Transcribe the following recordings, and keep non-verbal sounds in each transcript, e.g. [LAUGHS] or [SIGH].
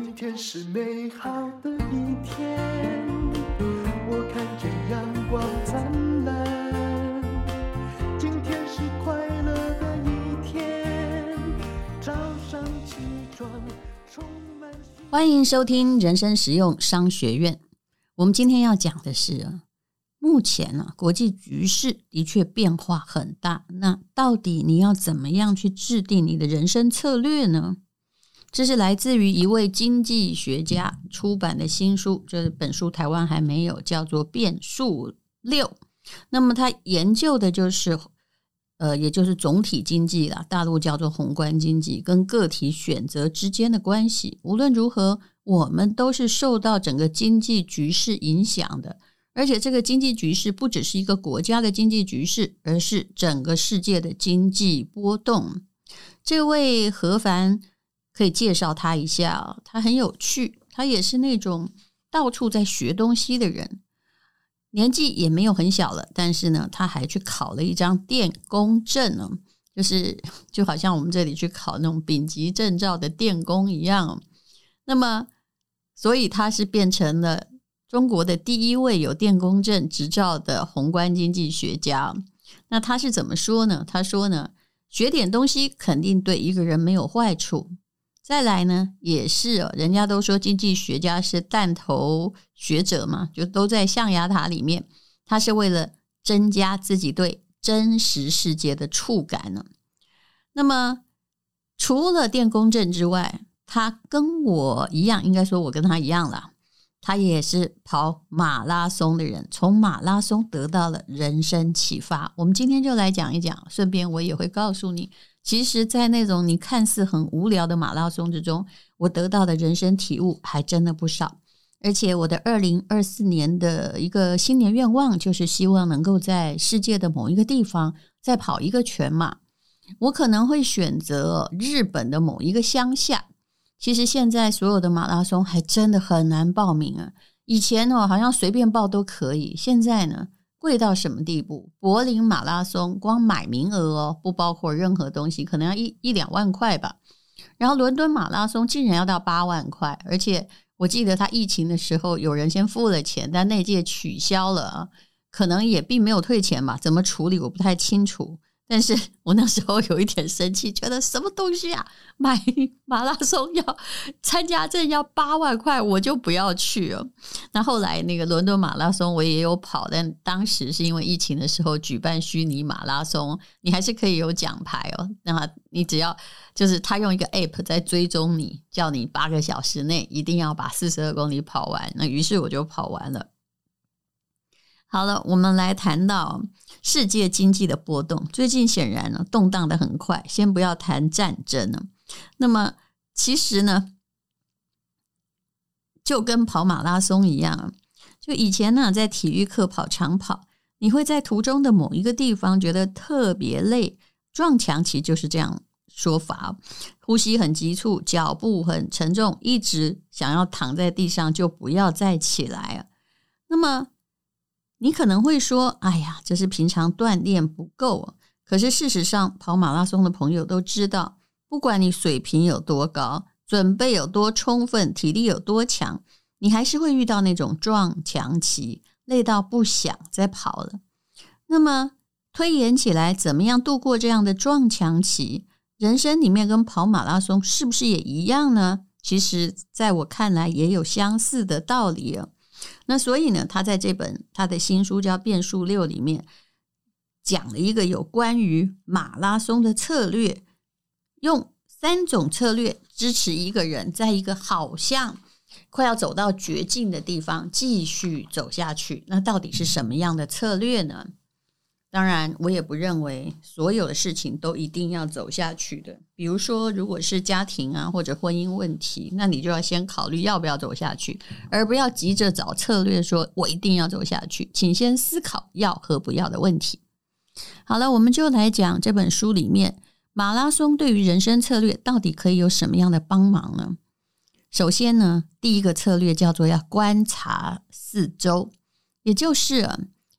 今天是美好的一天，我看见阳光灿烂。今天是快乐的一天，早上起床充满。欢迎收听人生实用商学院。我们今天要讲的是，目前呢，国际局势的确变化很大。那到底你要怎么样去制定你的人生策略呢？这是来自于一位经济学家出版的新书，这本书台湾还没有，叫做《变数六》。那么他研究的就是，呃，也就是总体经济啦，大陆叫做宏观经济，跟个体选择之间的关系。无论如何，我们都是受到整个经济局势影响的，而且这个经济局势不只是一个国家的经济局势，而是整个世界的经济波动。这位何凡。可以介绍他一下，他很有趣，他也是那种到处在学东西的人，年纪也没有很小了，但是呢，他还去考了一张电工证呢，就是就好像我们这里去考那种丙级证照的电工一样。那么，所以他是变成了中国的第一位有电工证执照的宏观经济学家。那他是怎么说呢？他说呢，学点东西肯定对一个人没有坏处。再来呢，也是哦，人家都说经济学家是弹头学者嘛，就都在象牙塔里面。他是为了增加自己对真实世界的触感呢。那么，除了电工证之外，他跟我一样，应该说我跟他一样啦。他也是跑马拉松的人，从马拉松得到了人生启发。我们今天就来讲一讲，顺便我也会告诉你。其实，在那种你看似很无聊的马拉松之中，我得到的人生体悟还真的不少。而且，我的二零二四年的一个新年愿望，就是希望能够在世界的某一个地方再跑一个全马。我可能会选择日本的某一个乡下。其实，现在所有的马拉松还真的很难报名啊。以前哦，好像随便报都可以，现在呢？贵到什么地步？柏林马拉松光买名额哦，不包括任何东西，可能要一一两万块吧。然后伦敦马拉松竟然要到八万块，而且我记得他疫情的时候有人先付了钱，但那届取消了，可能也并没有退钱吧？怎么处理我不太清楚。但是 [LAUGHS] 我那时候有一点生气，觉得什么东西啊，[LAUGHS] 买马拉松要参加证要八万块，我就不要去了。那后来那个伦敦马拉松我也有跑，但当时是因为疫情的时候举办虚拟马拉松，你还是可以有奖牌哦。那你只要就是他用一个 app 在追踪你，叫你八个小时内一定要把四十二公里跑完。那于是我就跑完了。好了，我们来谈到世界经济的波动。最近显然呢，动荡的很快。先不要谈战争呢，那么其实呢，就跟跑马拉松一样，就以前呢，在体育课跑长跑，你会在途中的某一个地方觉得特别累，撞墙其实就是这样说法。呼吸很急促，脚步很沉重，一直想要躺在地上就不要再起来了。那么你可能会说：“哎呀，这是平常锻炼不够。”可是事实上，跑马拉松的朋友都知道，不管你水平有多高，准备有多充分，体力有多强，你还是会遇到那种撞墙期，累到不想再跑了。那么推演起来，怎么样度过这样的撞墙期？人生里面跟跑马拉松是不是也一样呢？其实，在我看来，也有相似的道理啊。那所以呢，他在这本他的新书叫《变数六》里面讲了一个有关于马拉松的策略，用三种策略支持一个人在一个好像快要走到绝境的地方继续走下去。那到底是什么样的策略呢？当然，我也不认为所有的事情都一定要走下去的。比如说，如果是家庭啊或者婚姻问题，那你就要先考虑要不要走下去，而不要急着找策略说“我一定要走下去”。请先思考要和不要的问题。好了，我们就来讲这本书里面马拉松对于人生策略到底可以有什么样的帮忙呢？首先呢，第一个策略叫做要观察四周，也就是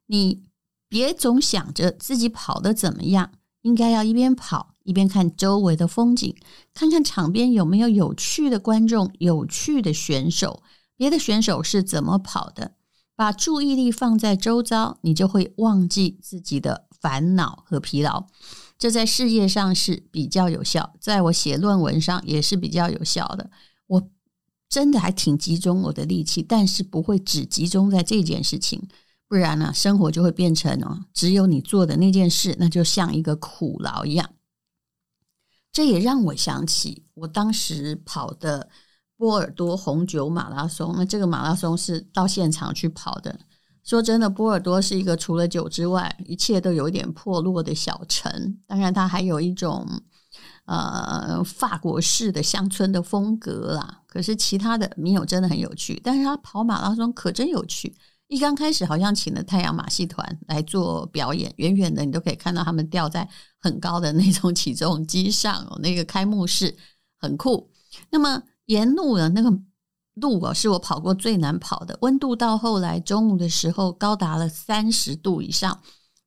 你。别总想着自己跑得怎么样，应该要一边跑一边看周围的风景，看看场边有没有有趣的观众、有趣的选手，别的选手是怎么跑的。把注意力放在周遭，你就会忘记自己的烦恼和疲劳。这在事业上是比较有效，在我写论文上也是比较有效的。我真的还挺集中我的力气，但是不会只集中在这件事情，不然呢，生活就会变成哦，只有你做的那件事，那就像一个苦劳一样。这也让我想起我当时跑的波尔多红酒马拉松。那这个马拉松是到现场去跑的。说真的，波尔多是一个除了酒之外，一切都有点破落的小城。当然，它还有一种呃法国式的乡村的风格啦。可是其他的没有真的很有趣。但是他跑马拉松可真有趣。一刚开始好像请了太阳马戏团来做表演，远远的你都可以看到他们吊在很高的那种起重机上哦，那个开幕式很酷。那么沿路的那个路哦，是我跑过最难跑的，温度到后来中午的时候高达了三十度以上，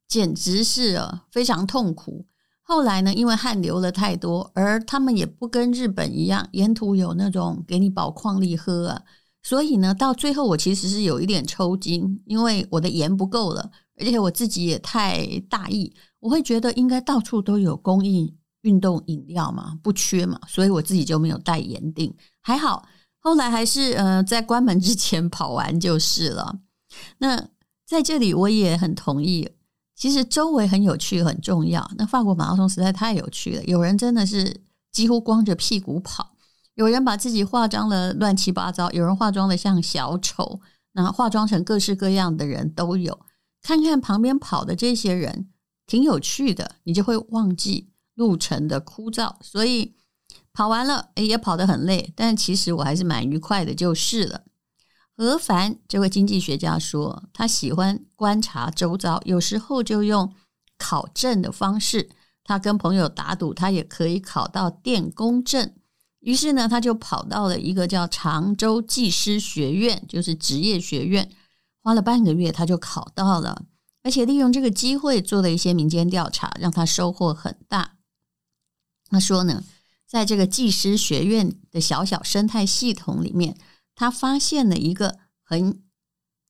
简直是非常痛苦。后来呢，因为汗流了太多，而他们也不跟日本一样，沿途有那种给你保矿力喝啊。所以呢，到最后我其实是有一点抽筋，因为我的盐不够了，而且我自己也太大意，我会觉得应该到处都有供应运动饮料嘛，不缺嘛，所以我自己就没有带盐錠。还好，后来还是呃在关门之前 [LAUGHS] 跑完就是了。那在这里我也很同意，其实周围很有趣很重要。那法国马拉松实在太有趣了，有人真的是几乎光着屁股跑。有人把自己化妆的乱七八糟，有人化妆的像小丑，那化妆成各式各样的人都有。看看旁边跑的这些人，挺有趣的，你就会忘记路程的枯燥。所以跑完了，诶，也跑得很累，但其实我还是蛮愉快的，就是了。何凡这位经济学家说，他喜欢观察周遭，有时候就用考证的方式。他跟朋友打赌，他也可以考到电工证。于是呢，他就跑到了一个叫常州技师学院，就是职业学院，花了半个月，他就考到了，而且利用这个机会做了一些民间调查，让他收获很大。他说呢，在这个技师学院的小小生态系统里面，他发现了一个很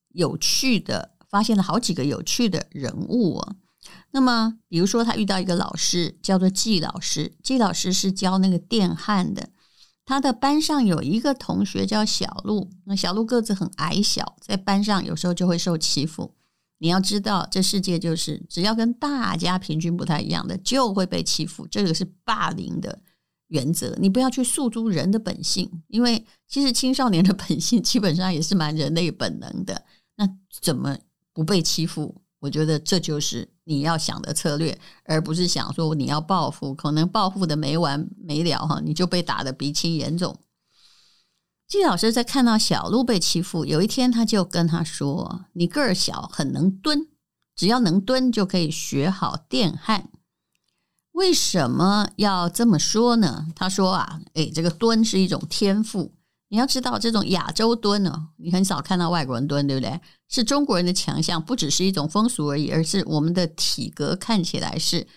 有趣的，发现了好几个有趣的人物哦。那么，比如说，他遇到一个老师，叫做季老师，季老师是教那个电焊的。他的班上有一个同学叫小鹿，那小鹿个子很矮小，在班上有时候就会受欺负。你要知道，这世界就是只要跟大家平均不太一样的，就会被欺负。这个是霸凌的原则。你不要去诉诸人的本性，因为其实青少年的本性基本上也是蛮人类本能的。那怎么不被欺负？我觉得这就是你要想的策略，而不是想说你要报复，可能报复的没完没了哈，你就被打得鼻青脸肿。季老师在看到小鹿被欺负，有一天他就跟他说：“你个儿小，很能蹲，只要能蹲就可以学好电焊。”为什么要这么说呢？他说啊，诶，这个蹲是一种天赋。你要知道，这种亚洲蹲呢，你很少看到外国人蹲，对不对？是中国人的强项，不只是一种风俗而已，而是我们的体格看起来是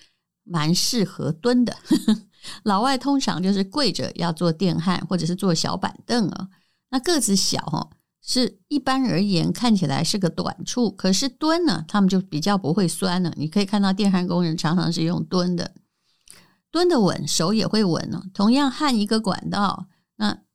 蛮适合蹲的。[LAUGHS] 老外通常就是跪着要做电焊，或者是坐小板凳啊。那个子小哈，是一般而言看起来是个短处，可是蹲呢，他们就比较不会酸了。你可以看到电焊工人常常是用蹲的，蹲得稳，手也会稳呢。同样焊一个管道，那。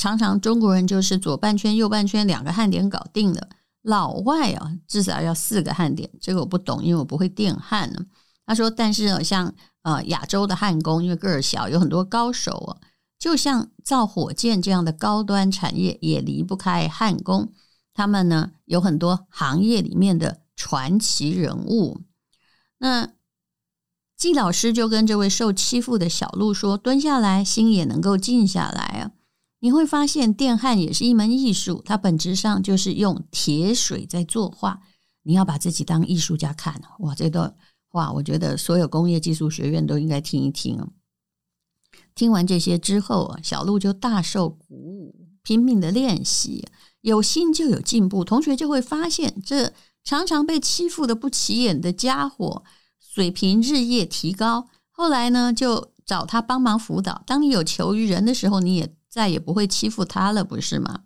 常常中国人就是左半圈右半圈两个焊点搞定了，老外啊至少要四个焊点，这个我不懂，因为我不会电焊呢。他说，但是像呃亚洲的焊工，因为个儿小，有很多高手啊，就像造火箭这样的高端产业也离不开焊工，他们呢有很多行业里面的传奇人物。那季老师就跟这位受欺负的小鹿说：“蹲下来，心也能够静下来啊。”你会发现，电焊也是一门艺术，它本质上就是用铁水在作画。你要把自己当艺术家看，哇！这段话，我觉得所有工业技术学院都应该听一听。听完这些之后啊，小鹿就大受鼓舞，拼命的练习，有心就有进步。同学就会发现，这常常被欺负的不起眼的家伙，水平日夜提高。后来呢，就找他帮忙辅导。当你有求于人的时候，你也再也不会欺负他了，不是吗？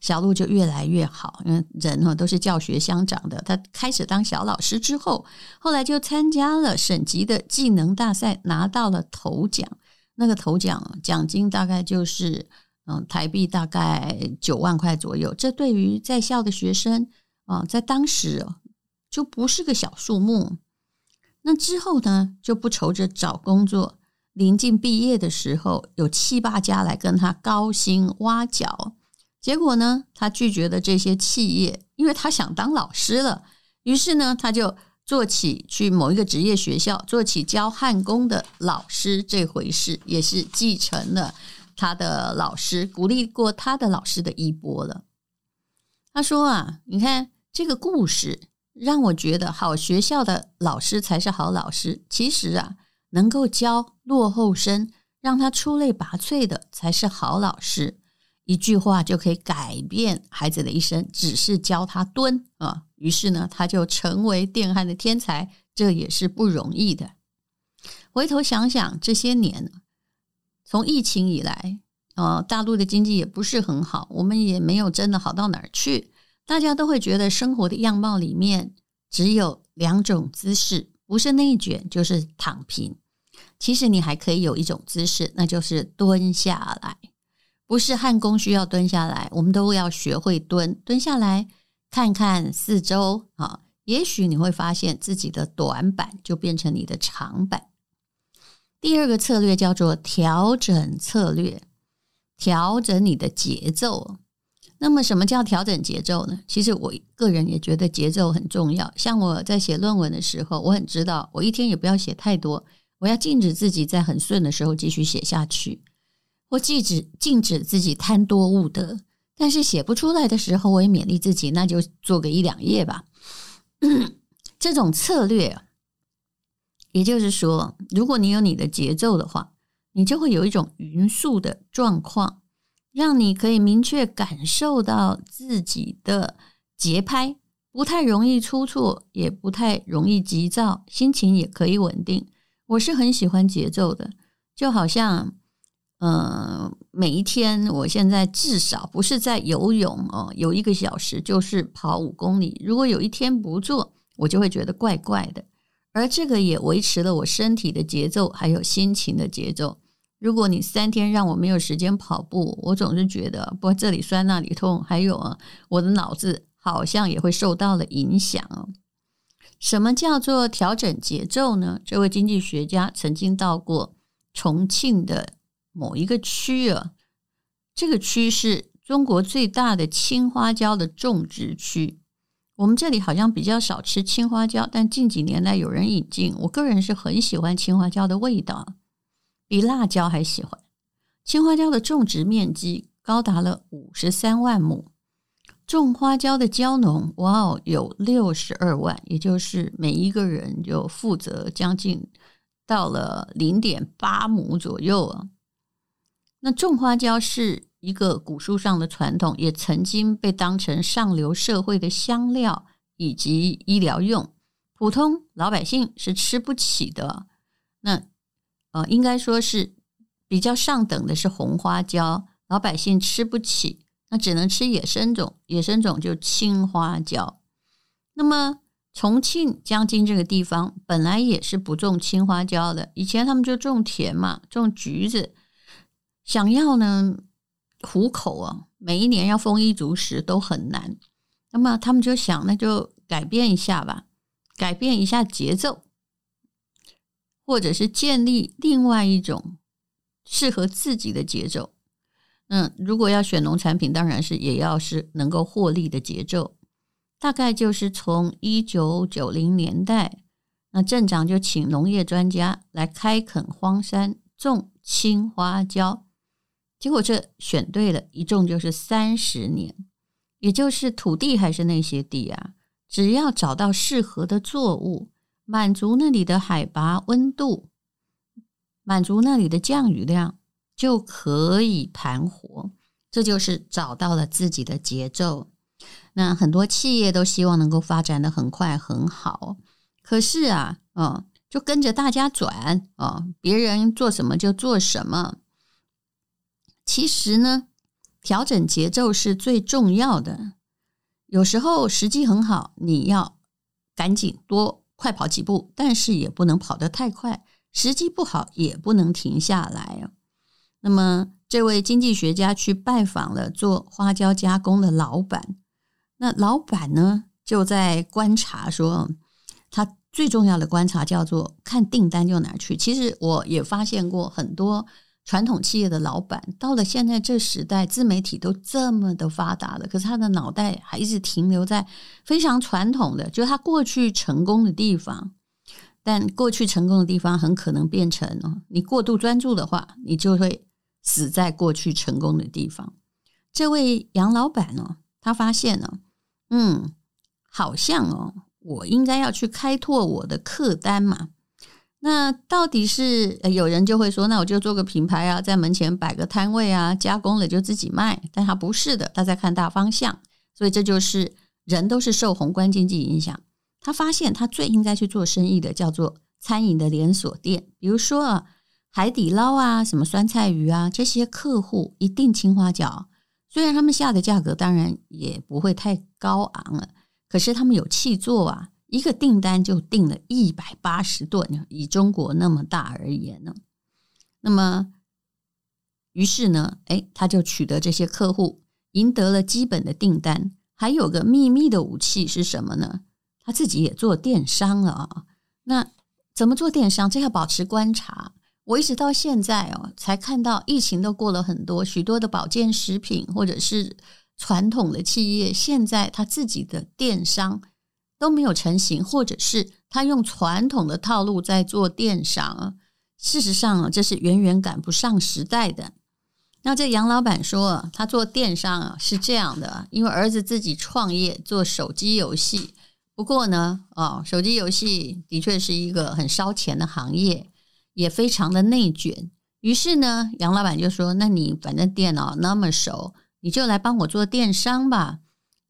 小路就越来越好，因为人呢都是教学相长的。他开始当小老师之后，后来就参加了省级的技能大赛，拿到了头奖。那个头奖奖金大概就是嗯台币大概九万块左右。这对于在校的学生啊，在当时就不是个小数目。那之后呢，就不愁着找工作。临近毕业的时候，有七八家来跟他高薪挖角。结果呢，他拒绝了这些企业，因为他想当老师了。于是呢，他就做起去某一个职业学校做起教焊工的老师这回事，也是继承了他的老师鼓励过他的老师的衣钵了。他说啊，你看这个故事让我觉得，好学校的老师才是好老师。其实啊，能够教落后生，让他出类拔萃的，才是好老师。一句话就可以改变孩子的一生，只是教他蹲啊，于是呢，他就成为电焊的天才，这也是不容易的。回头想想这些年，从疫情以来，呃，大陆的经济也不是很好，我们也没有真的好到哪儿去，大家都会觉得生活的样貌里面只有两种姿势，不是内卷就是躺平。其实你还可以有一种姿势，那就是蹲下来。不是焊工需要蹲下来，我们都要学会蹲。蹲下来看看四周啊，也许你会发现自己的短板就变成你的长板。第二个策略叫做调整策略，调整你的节奏。那么，什么叫调整节奏呢？其实我个人也觉得节奏很重要。像我在写论文的时候，我很知道，我一天也不要写太多，我要禁止自己在很顺的时候继续写下去。我禁止禁止自己贪多误得，但是写不出来的时候，我也勉励自己，那就做个一两页吧。[COUGHS] 这种策略，也就是说，如果你有你的节奏的话，你就会有一种匀速的状况，让你可以明确感受到自己的节拍，不太容易出错，也不太容易急躁，心情也可以稳定。我是很喜欢节奏的，就好像。嗯，每一天，我现在至少不是在游泳哦，有一个小时就是跑五公里。如果有一天不做，我就会觉得怪怪的。而这个也维持了我身体的节奏，还有心情的节奏。如果你三天让我没有时间跑步，我总是觉得，不，这里酸那里痛，还有啊，我的脑子好像也会受到了影响哦。什么叫做调整节奏呢？这位经济学家曾经到过重庆的。某一个区啊，这个区是中国最大的青花椒的种植区。我们这里好像比较少吃青花椒，但近几年来有人引进。我个人是很喜欢青花椒的味道，比辣椒还喜欢。青花椒的种植面积高达了五十三万亩，种花椒的椒农哇哦有六十二万，也就是每一个人就负责将近到了零点八亩左右啊。那种花椒是一个古书上的传统，也曾经被当成上流社会的香料以及医疗用，普通老百姓是吃不起的。那呃，应该说是比较上等的是红花椒，老百姓吃不起，那只能吃野生种，野生种就青花椒。那么重庆江津这个地方本来也是不种青花椒的，以前他们就种田嘛，种橘子。想要呢糊口啊，每一年要丰衣足食都很难。那么他们就想，那就改变一下吧，改变一下节奏，或者是建立另外一种适合自己的节奏。嗯，如果要选农产品，当然是也要是能够获利的节奏。大概就是从一九九零年代，那镇长就请农业专家来开垦荒山，种青花椒。结果这选对了，一种就是三十年，也就是土地还是那些地啊，只要找到适合的作物，满足那里的海拔温度，满足那里的降雨量，就可以盘活。这就是找到了自己的节奏。那很多企业都希望能够发展的很快很好，可是啊，嗯，就跟着大家转啊、别人做什么就做什么。其实呢，调整节奏是最重要的。有时候时机很好，你要赶紧多快跑几步，但是也不能跑得太快。时机不好，也不能停下来。那么，这位经济学家去拜访了做花椒加工的老板，那老板呢，就在观察说，他。最重要的观察叫做看订单就哪去。其实我也发现过很多传统企业的老板，到了现在这时代，自媒体都这么的发达了，可是他的脑袋还一直停留在非常传统的，就是他过去成功的地方。但过去成功的地方很可能变成哦，你过度专注的话，你就会死在过去成功的地方。这位杨老板呢，他发现呢，嗯，好像哦。我应该要去开拓我的客单嘛？那到底是有人就会说，那我就做个品牌啊，在门前摆个摊位啊，加工了就自己卖。但他不是的，他在看大方向。所以这就是人都是受宏观经济影响。他发现他最应该去做生意的叫做餐饮的连锁店，比如说啊，海底捞啊，什么酸菜鱼啊，这些客户一定青花椒。虽然他们下的价格当然也不会太高昂了。可是他们有气做啊，一个订单就订了一百八十吨，以中国那么大而言呢，那么于是呢，哎，他就取得这些客户，赢得了基本的订单，还有个秘密的武器是什么呢？他自己也做电商了啊。那怎么做电商？这要保持观察。我一直到现在哦，才看到疫情都过了很多，许多的保健食品或者是。传统的企业现在他自己的电商都没有成型，或者是他用传统的套路在做电商。事实上啊，这是远远赶不上时代的。那这杨老板说，他做电商啊是这样的，因为儿子自己创业做手机游戏。不过呢，哦，手机游戏的确是一个很烧钱的行业，也非常的内卷。于是呢，杨老板就说：“那你反正电脑那么熟。”你就来帮我做电商吧，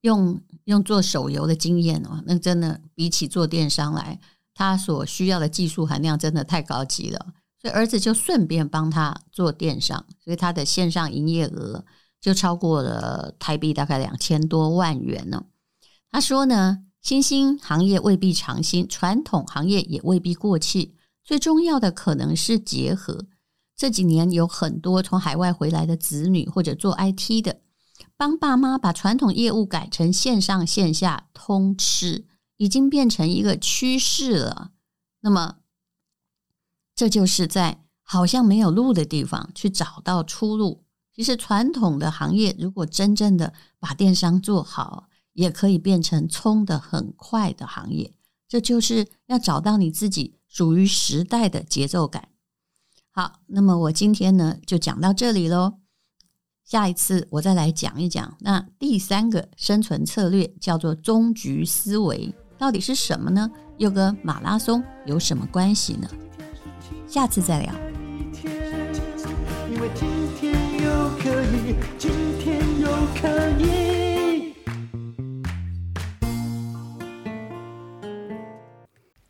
用用做手游的经验哦，那真的比起做电商来，他所需要的技术含量真的太高级了。所以儿子就顺便帮他做电商，所以他的线上营业额就超过了台币大概两千多万元呢。他说呢，新兴行业未必长新，传统行业也未必过气，最重要的可能是结合。这几年有很多从海外回来的子女或者做 IT 的。帮爸妈把传统业务改成线上线下通吃，已经变成一个趋势了。那么，这就是在好像没有路的地方去找到出路。其实，传统的行业如果真正的把电商做好，也可以变成冲得很快的行业。这就是要找到你自己属于时代的节奏感。好，那么我今天呢，就讲到这里喽。下一次我再来讲一讲，那第三个生存策略叫做终局思维，到底是什么呢？又跟马拉松有什么关系呢？下次再聊。因为今天又可以，今天又可以。